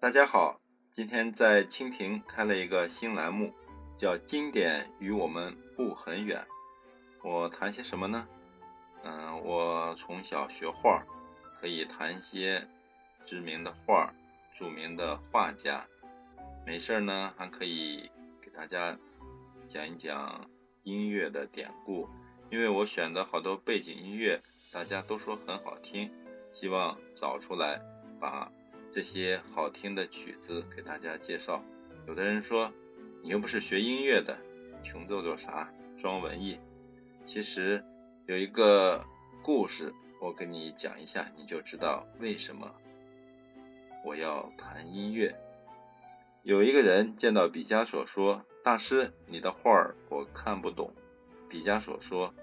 大家好，今天在蜻蜓开了一个新栏目，叫《经典与我们不很远》。我谈些什么呢？嗯，我从小学画，可以谈些知名的画、著名的画家。没事儿呢，还可以给大家讲一讲音乐的典故，因为我选的好多背景音乐，大家都说很好听，希望找出来把这些好听的曲子给大家介绍。有的人说，你又不是学音乐的，穷做做啥，装文艺。其实有一个故事，我跟你讲一下，你就知道为什么我要谈音乐。有一个人见到毕加索说：“大师，你的画儿我看不懂。”毕加索说：“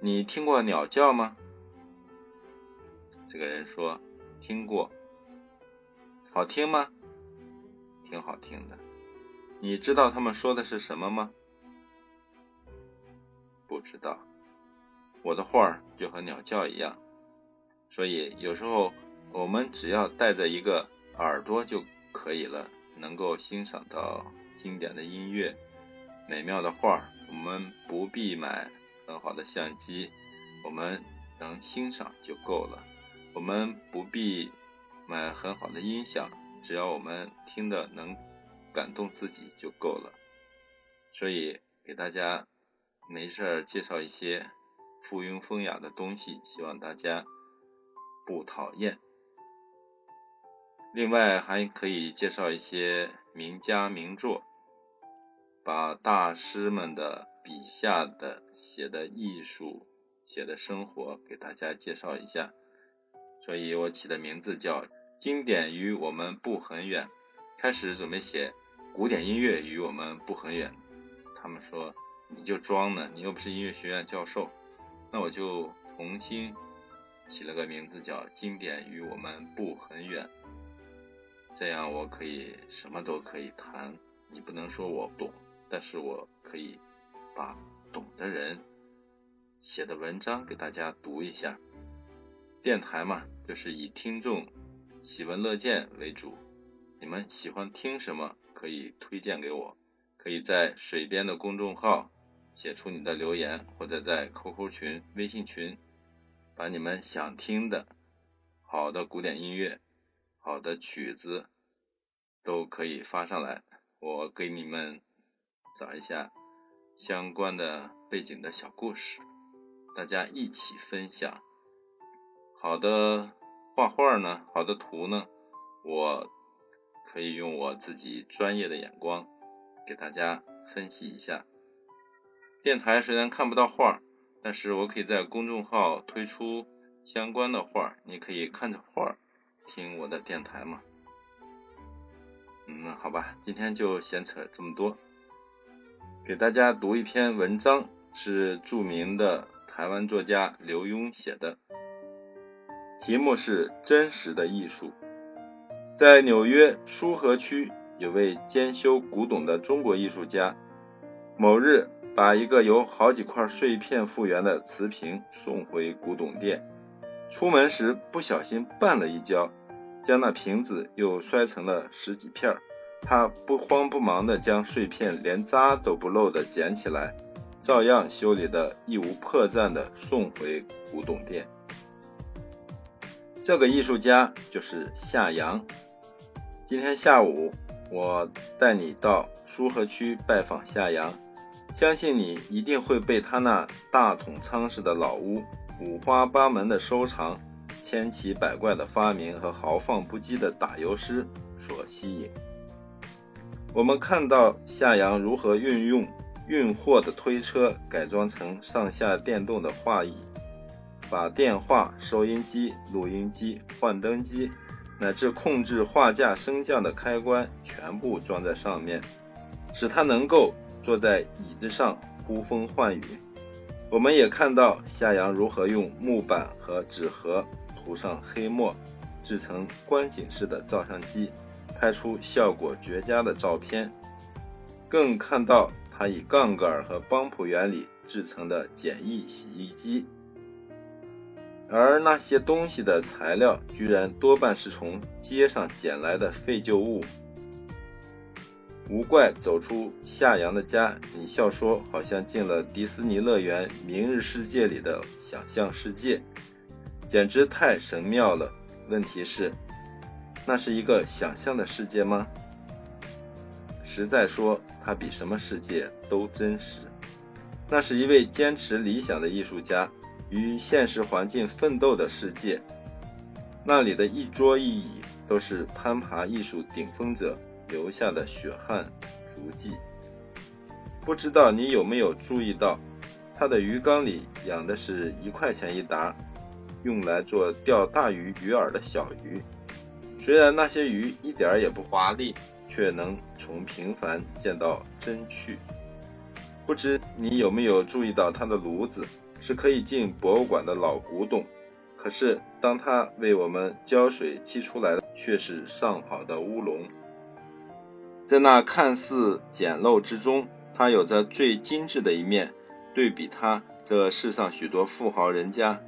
你听过鸟叫吗？”这个人说：“听过。”好听吗？挺好听的。你知道他们说的是什么吗？不知道。我的画就和鸟叫一样，所以有时候我们只要带着一个耳朵就可以了。能够欣赏到经典的音乐、美妙的画，我们不必买很好的相机，我们能欣赏就够了。我们不必买很好的音响，只要我们听的能感动自己就够了。所以给大家没事介绍一些附庸风雅的东西，希望大家不讨厌。另外还可以介绍一些名家名作，把大师们的笔下的写的艺术、写的生活给大家介绍一下。所以我起的名字叫“经典与我们不很远”。开始准备写古典音乐与我们不很远，他们说你就装呢，你又不是音乐学院教授。那我就重新起了个名字叫“经典与我们不很远”。这样我可以什么都可以谈，你不能说我懂，但是我可以把懂的人写的文章给大家读一下。电台嘛，就是以听众喜闻乐见为主，你们喜欢听什么可以推荐给我，可以在水边的公众号写出你的留言，或者在 QQ 群、微信群，把你们想听的好的古典音乐。好的曲子都可以发上来，我给你们找一下相关的背景的小故事，大家一起分享。好的画画呢，好的图呢，我可以用我自己专业的眼光给大家分析一下。电台虽然看不到画，但是我可以在公众号推出相关的画，你可以看着画。听我的电台嘛，嗯，好吧，今天就闲扯这么多，给大家读一篇文章，是著名的台湾作家刘墉写的，题目是《真实的艺术》。在纽约苏河区，有位兼修古董的中国艺术家，某日把一个由好几块碎片复原的瓷瓶送回古董店，出门时不小心绊了一跤。将那瓶子又摔成了十几片儿，他不慌不忙地将碎片连渣都不漏地捡起来，照样修理得一无破绽地送回古董店。这个艺术家就是夏阳。今天下午我带你到苏河区拜访夏阳，相信你一定会被他那大桶仓式的老屋、五花八门的收藏。千奇百怪的发明和豪放不羁的打油诗所吸引。我们看到夏阳如何运用运货的推车改装成上下电动的画椅，把电话、收音机、录音机、幻灯机乃至控制画架升降的开关全部装在上面，使他能够坐在椅子上呼风唤雨。我们也看到夏阳如何用木板和纸盒。涂上黑墨，制成观景式的照相机，拍出效果绝佳的照片。更看到他以杠杆和邦普原理制成的简易洗衣机。而那些东西的材料居然多半是从街上捡来的废旧物。无怪走出夏阳的家，你笑说好像进了迪士尼乐园《明日世界》里的想象世界，简直太神妙了。问题是，那是一个想象的世界吗？实在说，它比什么世界都真实。那是一位坚持理想的艺术家与现实环境奋斗的世界。那里的一桌一椅都是攀爬艺术顶峰者。留下的血汗足迹，不知道你有没有注意到，他的鱼缸里养的是一块钱一打，用来做钓大鱼鱼饵的小鱼。虽然那些鱼一点也不华丽，却能从平凡见到真趣。不知你有没有注意到，他的炉子是可以进博物馆的老古董，可是当他为我们浇水沏出来的，却是上好的乌龙。在那看似简陋之中，它有着最精致的一面。对比它，这世上许多富豪人家，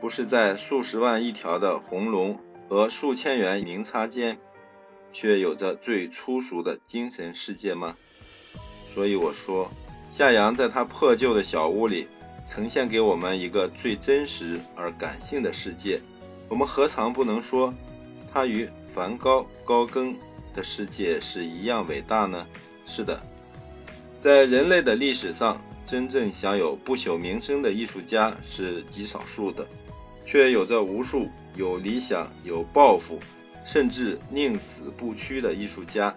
不是在数十万一条的红龙和数千元名差间，却有着最粗俗的精神世界吗？所以我说，夏阳在他破旧的小屋里，呈现给我们一个最真实而感性的世界。我们何尝不能说，他与梵高、高更？的世界是一样伟大呢？是的，在人类的历史上，真正享有不朽名声的艺术家是极少数的，却有着无数有理想、有抱负，甚至宁死不屈的艺术家，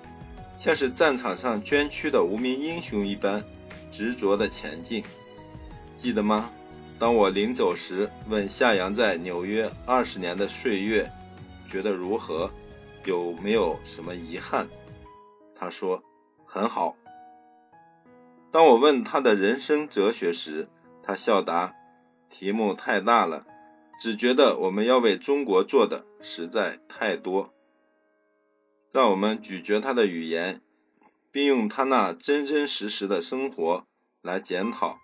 像是战场上捐躯的无名英雄一般，执着的前进。记得吗？当我临走时，问夏阳在纽约二十年的岁月，觉得如何？有没有什么遗憾？他说很好。当我问他的人生哲学时，他笑答：“题目太大了，只觉得我们要为中国做的实在太多。”让我们咀嚼他的语言，并用他那真真实实的生活来检讨，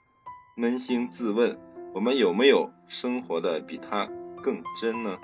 扪心自问：我们有没有生活的比他更真呢？